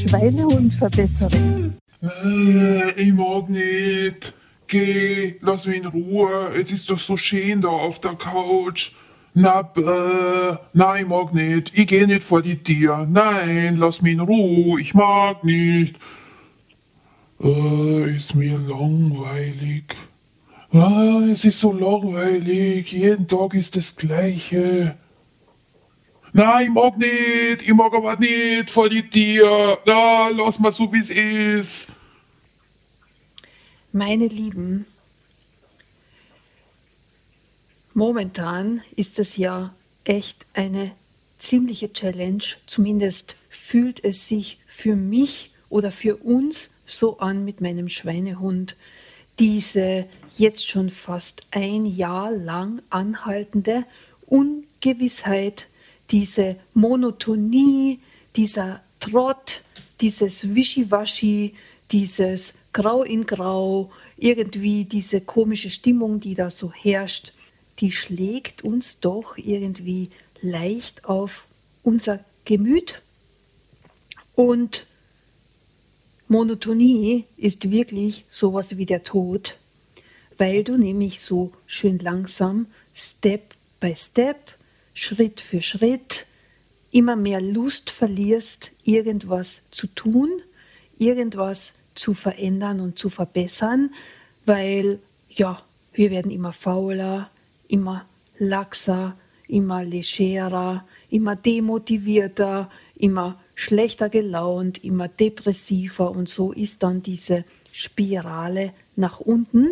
Schweinehund verbessere. Äh, ich mag nicht. Geh, lass mich in Ruhe. Jetzt ist doch so schön da auf der Couch. Na, äh, nein, ich mag nicht. Ich geh nicht vor die Tür. Nein, lass mich in Ruhe. Ich mag nicht. Äh, ist mir langweilig. Ah, es ist so langweilig. Jeden Tag ist das Gleiche. Nein, ich mag nicht. Ich mag aber nicht vor die Tür. Na, lass mal so, wie es ist. Meine Lieben, momentan ist es ja echt eine ziemliche Challenge. Zumindest fühlt es sich für mich oder für uns so an mit meinem Schweinehund. Diese jetzt schon fast ein Jahr lang anhaltende Ungewissheit, diese Monotonie, dieser Trott, dieses Wischiwaschi, dieses Grau in Grau, irgendwie diese komische Stimmung, die da so herrscht, die schlägt uns doch irgendwie leicht auf unser Gemüt. Und Monotonie ist wirklich sowas wie der Tod, weil du nämlich so schön langsam, Step by Step, Schritt für Schritt, immer mehr Lust verlierst, irgendwas zu tun, irgendwas zu verändern und zu verbessern, weil ja, wir werden immer fauler, immer laxer, immer legerer, immer demotivierter, immer schlechter gelaunt, immer depressiver. Und so ist dann diese Spirale nach unten,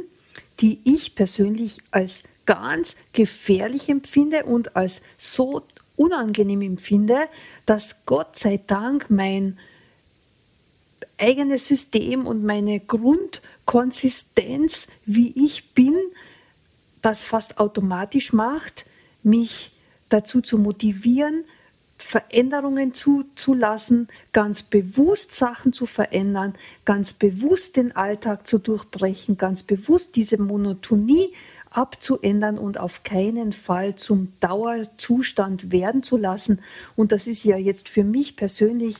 die ich persönlich als ganz gefährlich empfinde und als so unangenehm empfinde, dass Gott sei Dank mein eigenes System und meine Grundkonsistenz, wie ich bin, das fast automatisch macht, mich dazu zu motivieren, Veränderungen zuzulassen, ganz bewusst Sachen zu verändern, ganz bewusst den Alltag zu durchbrechen, ganz bewusst diese Monotonie abzuändern und auf keinen Fall zum Dauerzustand werden zu lassen. Und das ist ja jetzt für mich persönlich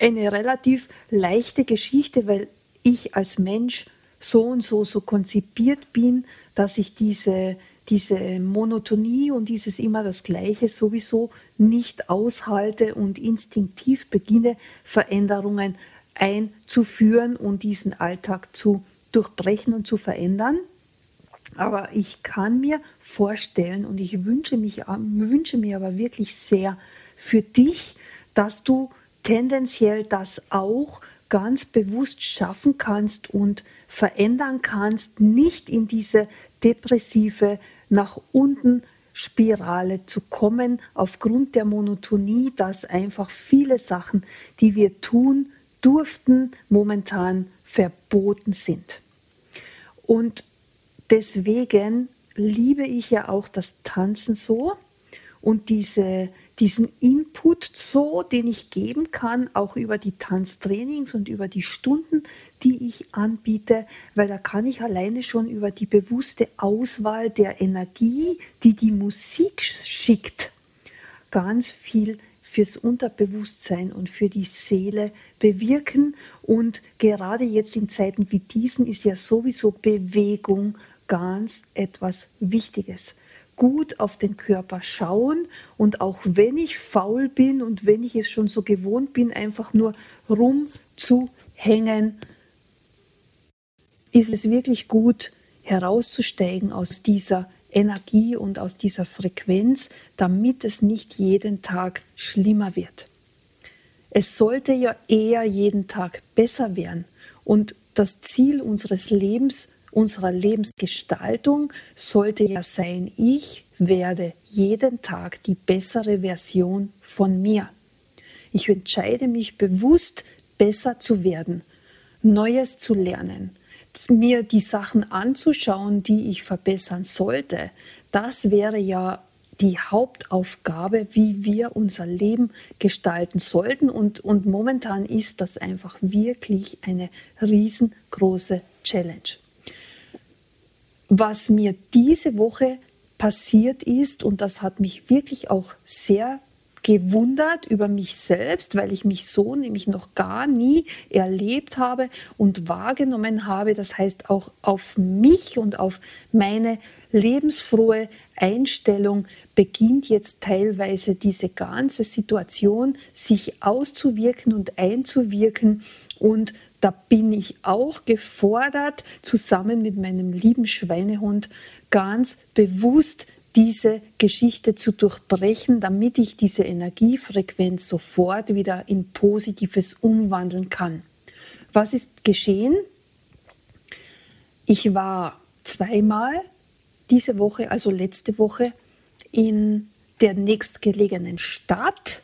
eine relativ leichte Geschichte, weil ich als Mensch so und so so konzipiert bin, dass ich diese, diese Monotonie und dieses immer das Gleiche sowieso nicht aushalte und instinktiv beginne, Veränderungen einzuführen und diesen Alltag zu durchbrechen und zu verändern. Aber ich kann mir vorstellen und ich wünsche, mich, wünsche mir aber wirklich sehr für dich, dass du tendenziell das auch ganz bewusst schaffen kannst und verändern kannst, nicht in diese depressive nach unten Spirale zu kommen, aufgrund der Monotonie, dass einfach viele Sachen, die wir tun durften, momentan verboten sind. Und deswegen liebe ich ja auch das Tanzen so und diese diesen Input so, den ich geben kann, auch über die Tanztrainings und über die Stunden, die ich anbiete, weil da kann ich alleine schon über die bewusste Auswahl der Energie, die die Musik schickt, ganz viel fürs Unterbewusstsein und für die Seele bewirken. Und gerade jetzt in Zeiten wie diesen ist ja sowieso Bewegung ganz etwas Wichtiges gut auf den Körper schauen und auch wenn ich faul bin und wenn ich es schon so gewohnt bin, einfach nur rumzuhängen, ist es wirklich gut herauszusteigen aus dieser Energie und aus dieser Frequenz, damit es nicht jeden Tag schlimmer wird. Es sollte ja eher jeden Tag besser werden und das Ziel unseres Lebens unserer Lebensgestaltung sollte ja sein, ich werde jeden Tag die bessere Version von mir. Ich entscheide mich bewusst, besser zu werden, Neues zu lernen, mir die Sachen anzuschauen, die ich verbessern sollte. Das wäre ja die Hauptaufgabe, wie wir unser Leben gestalten sollten. Und, und momentan ist das einfach wirklich eine riesengroße Challenge was mir diese Woche passiert ist, und das hat mich wirklich auch sehr gewundert über mich selbst, weil ich mich so nämlich noch gar nie erlebt habe und wahrgenommen habe. Das heißt auch auf mich und auf meine lebensfrohe Einstellung beginnt jetzt teilweise diese ganze Situation sich auszuwirken und einzuwirken und da bin ich auch gefordert, zusammen mit meinem lieben Schweinehund ganz bewusst diese Geschichte zu durchbrechen, damit ich diese Energiefrequenz sofort wieder in Positives umwandeln kann. Was ist geschehen? Ich war zweimal diese Woche, also letzte Woche, in der nächstgelegenen Stadt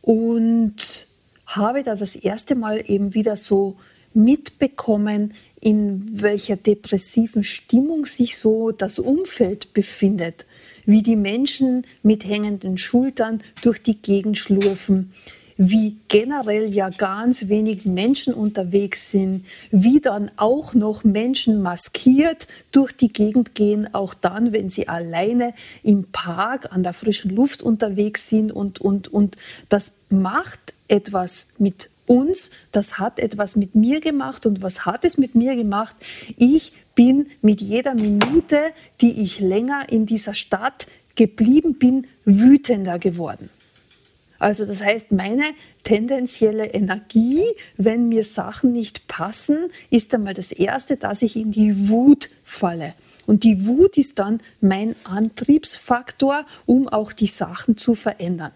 und habe da das erste Mal eben wieder so mitbekommen, in welcher depressiven Stimmung sich so das Umfeld befindet, wie die Menschen mit hängenden Schultern durch die Gegend schlurfen, wie generell ja ganz wenig Menschen unterwegs sind, wie dann auch noch Menschen maskiert durch die Gegend gehen, auch dann, wenn sie alleine im Park an der frischen Luft unterwegs sind und, und, und. Das macht etwas mit uns, das hat etwas mit mir gemacht und was hat es mit mir gemacht? Ich bin mit jeder Minute, die ich länger in dieser Stadt geblieben bin, wütender geworden. Also das heißt, meine tendenzielle Energie, wenn mir Sachen nicht passen, ist einmal das Erste, dass ich in die Wut falle. Und die Wut ist dann mein Antriebsfaktor, um auch die Sachen zu verändern.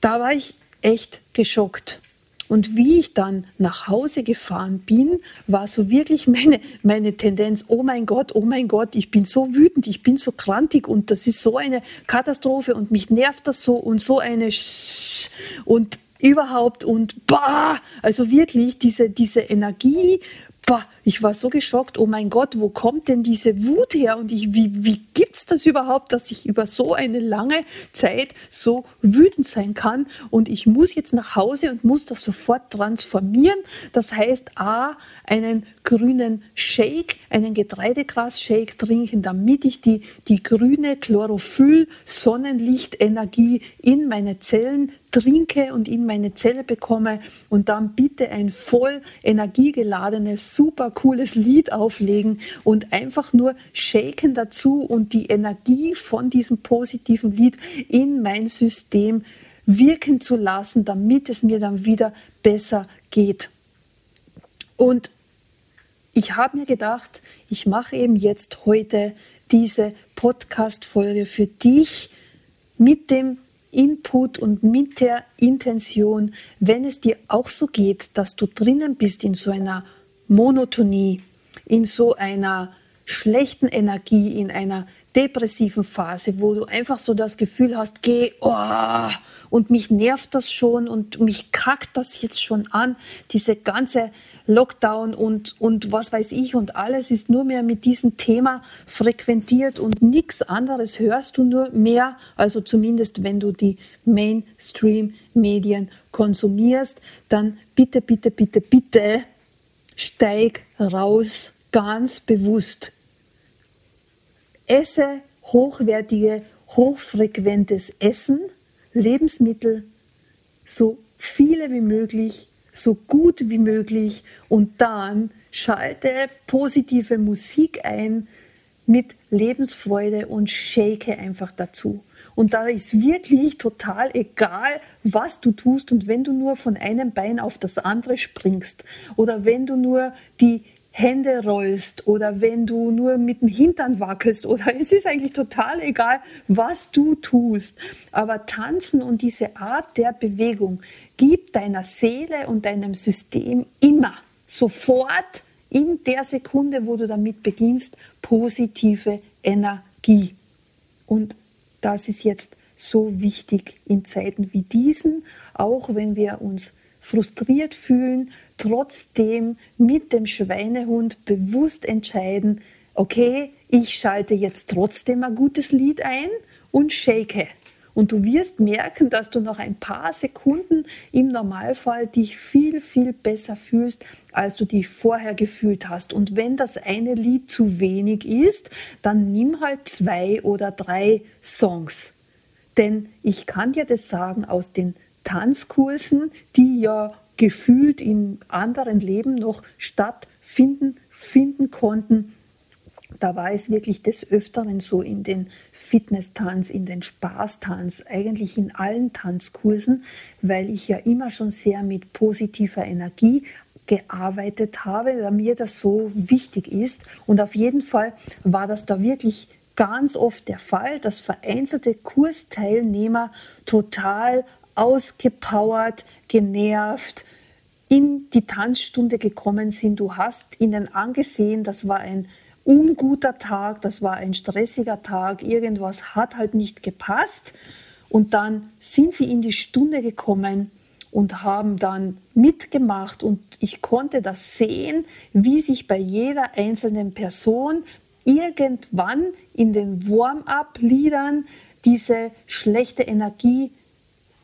Da war ich echt geschockt. Und wie ich dann nach Hause gefahren bin, war so wirklich meine, meine Tendenz, oh mein Gott, oh mein Gott, ich bin so wütend, ich bin so krantig und das ist so eine Katastrophe und mich nervt das so und so eine Sch und überhaupt und bah, also wirklich diese, diese Energie boah, ich war so geschockt, oh mein Gott, wo kommt denn diese Wut her? Und ich, wie, wie gibt's das überhaupt, dass ich über so eine lange Zeit so wütend sein kann? Und ich muss jetzt nach Hause und muss das sofort transformieren. Das heißt, A, einen grünen Shake, einen Getreidegras-Shake trinken, damit ich die, die grüne Chlorophyll-Sonnenlichtenergie in meine Zellen trinke und in meine Zelle bekomme und dann bitte ein voll energiegeladenes, super cooles Lied auflegen und einfach nur shaken dazu und die Energie von diesem positiven Lied in mein System wirken zu lassen, damit es mir dann wieder besser geht. Und ich habe mir gedacht, ich mache eben jetzt heute diese Podcast-Folge für dich mit dem Input und mit der Intention, wenn es dir auch so geht, dass du drinnen bist in so einer Monotonie, in so einer schlechten Energie, in einer depressiven Phase, wo du einfach so das Gefühl hast, geh, oh, und mich nervt das schon und mich kackt das jetzt schon an, diese ganze Lockdown und, und was weiß ich und alles ist nur mehr mit diesem Thema frequentiert und nichts anderes hörst du nur mehr, also zumindest wenn du die Mainstream-Medien konsumierst, dann bitte, bitte, bitte, bitte steig raus, ganz bewusst esse hochwertige, hochfrequentes Essen, Lebensmittel, so viele wie möglich, so gut wie möglich und dann schalte positive Musik ein mit Lebensfreude und shake einfach dazu. Und da ist wirklich total egal, was du tust und wenn du nur von einem Bein auf das andere springst oder wenn du nur die Hände rollst oder wenn du nur mit dem Hintern wackelst oder es ist eigentlich total egal, was du tust. Aber tanzen und diese Art der Bewegung gibt deiner Seele und deinem System immer sofort in der Sekunde, wo du damit beginnst, positive Energie. Und das ist jetzt so wichtig in Zeiten wie diesen, auch wenn wir uns frustriert fühlen, trotzdem mit dem Schweinehund bewusst entscheiden, okay, ich schalte jetzt trotzdem ein gutes Lied ein und shake. Und du wirst merken, dass du nach ein paar Sekunden im Normalfall dich viel, viel besser fühlst, als du dich vorher gefühlt hast. Und wenn das eine Lied zu wenig ist, dann nimm halt zwei oder drei Songs Denn ich kann dir das sagen aus den Tanzkursen, die ja gefühlt in anderen Leben noch stattfinden finden konnten. Da war es wirklich des Öfteren so in den Fitness-Tanz, in den Spaßtanz, eigentlich in allen Tanzkursen, weil ich ja immer schon sehr mit positiver Energie gearbeitet habe, da mir das so wichtig ist. Und auf jeden Fall war das da wirklich ganz oft der Fall, dass vereinzelte Kursteilnehmer total ausgepowert, genervt in die Tanzstunde gekommen sind. Du hast ihnen angesehen, das war ein unguter Tag, das war ein stressiger Tag, irgendwas hat halt nicht gepasst. Und dann sind sie in die Stunde gekommen und haben dann mitgemacht und ich konnte das sehen, wie sich bei jeder einzelnen Person irgendwann in den Warm-up-Liedern diese schlechte Energie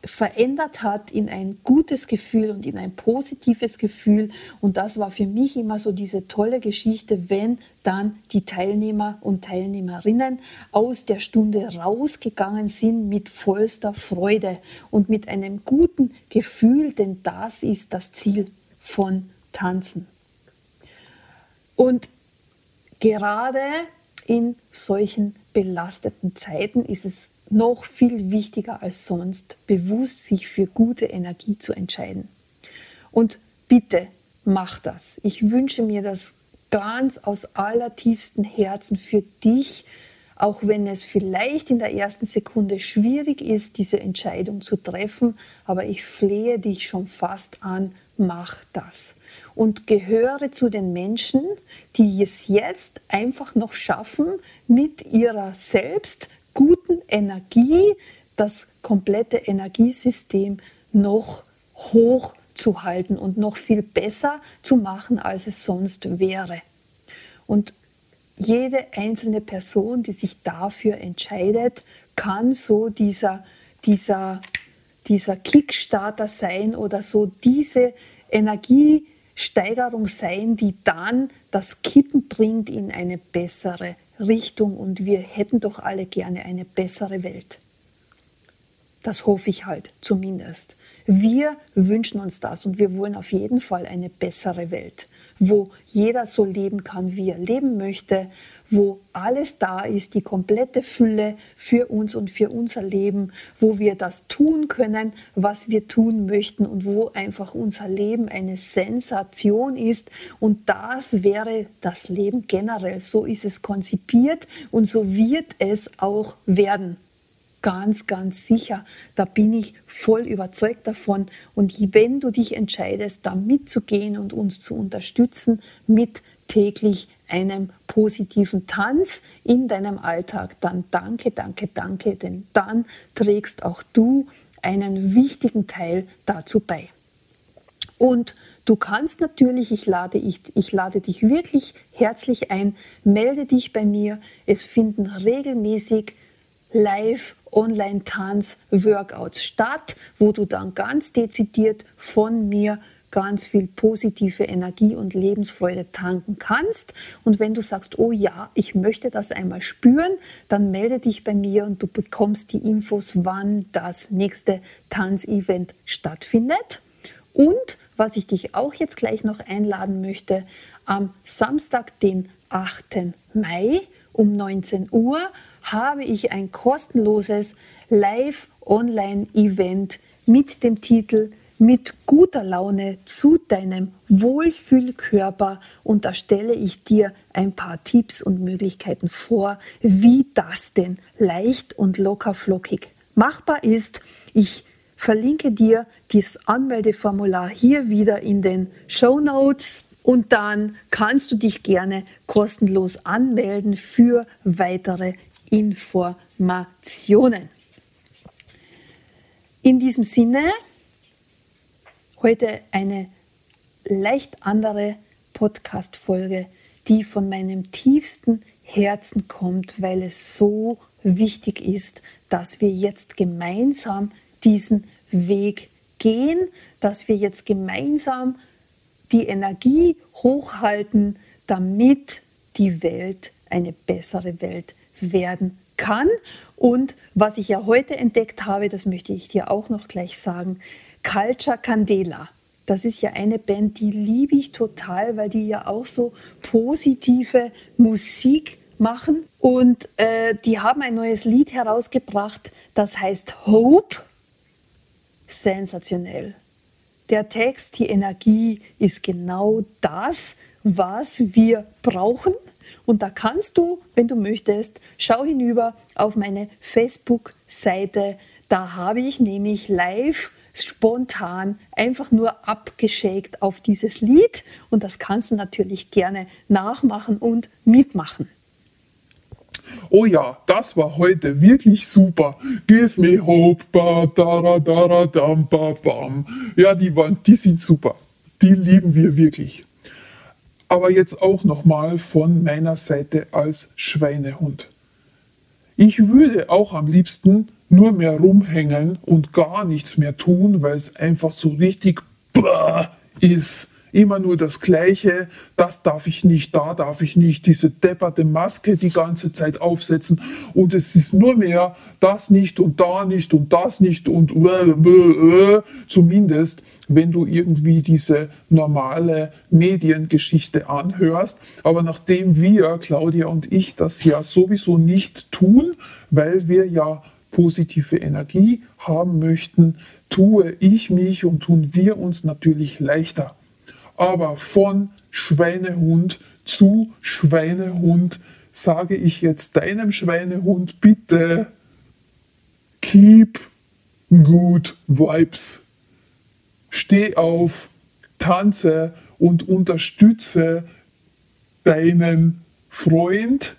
verändert hat in ein gutes Gefühl und in ein positives Gefühl. Und das war für mich immer so diese tolle Geschichte, wenn dann die Teilnehmer und Teilnehmerinnen aus der Stunde rausgegangen sind mit vollster Freude und mit einem guten Gefühl, denn das ist das Ziel von Tanzen. Und gerade in solchen belasteten Zeiten ist es noch viel wichtiger als sonst, bewusst sich für gute Energie zu entscheiden. Und bitte mach das. Ich wünsche mir das ganz aus allertiefstem Herzen für dich, auch wenn es vielleicht in der ersten Sekunde schwierig ist, diese Entscheidung zu treffen, aber ich flehe dich schon fast an, mach das. Und gehöre zu den Menschen, die es jetzt einfach noch schaffen, mit ihrer selbst Energie das komplette Energiesystem noch hoch zu halten und noch viel besser zu machen, als es sonst wäre. Und jede einzelne Person, die sich dafür entscheidet, kann so dieser, dieser, dieser Kickstarter sein oder so diese Energiesteigerung sein, die dann das Kippen bringt in eine bessere Richtung und wir hätten doch alle gerne eine bessere Welt. Das hoffe ich halt zumindest. Wir wünschen uns das und wir wollen auf jeden Fall eine bessere Welt, wo jeder so leben kann, wie er leben möchte, wo alles da ist, die komplette Fülle für uns und für unser Leben, wo wir das tun können, was wir tun möchten und wo einfach unser Leben eine Sensation ist. Und das wäre das Leben generell. So ist es konzipiert und so wird es auch werden ganz, ganz sicher. Da bin ich voll überzeugt davon. Und wenn du dich entscheidest, da mitzugehen und uns zu unterstützen mit täglich einem positiven Tanz in deinem Alltag, dann danke, danke, danke, denn dann trägst auch du einen wichtigen Teil dazu bei. Und du kannst natürlich, ich lade, ich, ich lade dich wirklich herzlich ein, melde dich bei mir. Es finden regelmäßig live Online-Tanz-Workouts statt, wo du dann ganz dezidiert von mir ganz viel positive Energie und Lebensfreude tanken kannst. Und wenn du sagst, oh ja, ich möchte das einmal spüren, dann melde dich bei mir und du bekommst die Infos, wann das nächste Tanzevent stattfindet. Und was ich dich auch jetzt gleich noch einladen möchte, am Samstag, den 8. Mai um 19 Uhr habe ich ein kostenloses Live-Online-Event mit dem Titel mit guter Laune zu deinem Wohlfühlkörper und da stelle ich dir ein paar Tipps und Möglichkeiten vor, wie das denn leicht und locker flockig machbar ist. Ich verlinke dir das Anmeldeformular hier wieder in den Show Notes und dann kannst du dich gerne kostenlos anmelden für weitere Informationen. In diesem Sinne, heute eine leicht andere Podcast-Folge, die von meinem tiefsten Herzen kommt, weil es so wichtig ist, dass wir jetzt gemeinsam diesen Weg gehen, dass wir jetzt gemeinsam die Energie hochhalten, damit die Welt eine bessere Welt werden kann. Und was ich ja heute entdeckt habe, das möchte ich dir auch noch gleich sagen, Culture Candela. Das ist ja eine Band, die liebe ich total, weil die ja auch so positive Musik machen. Und äh, die haben ein neues Lied herausgebracht, das heißt Hope. Sensationell. Der Text, die Energie ist genau das, was wir brauchen. Und da kannst du, wenn du möchtest, schau hinüber auf meine Facebook-Seite. Da habe ich nämlich live spontan einfach nur abgeschickt auf dieses Lied und das kannst du natürlich gerne nachmachen und mitmachen. Oh ja, das war heute wirklich super. Give me hope, ba, da, da, da, dam, ba, bam. Ja, die, waren, die sind super. Die lieben wir wirklich. Aber jetzt auch nochmal von meiner Seite als Schweinehund. Ich würde auch am liebsten nur mehr rumhängen und gar nichts mehr tun, weil es einfach so richtig ist. Immer nur das Gleiche, das darf ich nicht, da darf ich nicht, diese depperte Maske die ganze Zeit aufsetzen und es ist nur mehr das nicht und da nicht und das nicht und äh, äh, äh. zumindest wenn du irgendwie diese normale Mediengeschichte anhörst. Aber nachdem wir, Claudia und ich, das ja sowieso nicht tun, weil wir ja positive Energie haben möchten, tue ich mich und tun wir uns natürlich leichter. Aber von Schweinehund zu Schweinehund sage ich jetzt deinem Schweinehund bitte, keep good vibes. Steh auf, tanze und unterstütze deinen Freund,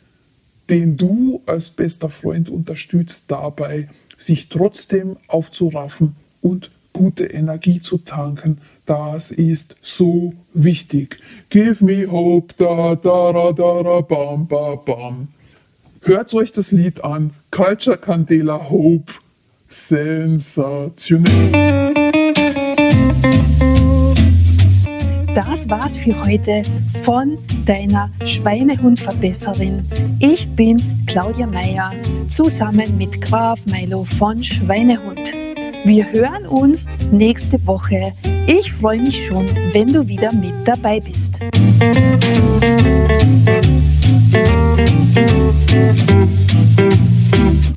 den du als bester Freund unterstützt, dabei, sich trotzdem aufzuraffen und gute Energie zu tanken. Das ist so wichtig. Give me hope, da, da, da, da, da bam, bam, bam. Hört euch das Lied an. Culture Candela Hope. Sensationell. Das war's für heute von deiner Schweinehundverbesserin. Ich bin Claudia Meyer zusammen mit Graf Milo von Schweinehund. Wir hören uns nächste Woche. Ich freue mich schon, wenn du wieder mit dabei bist. Musik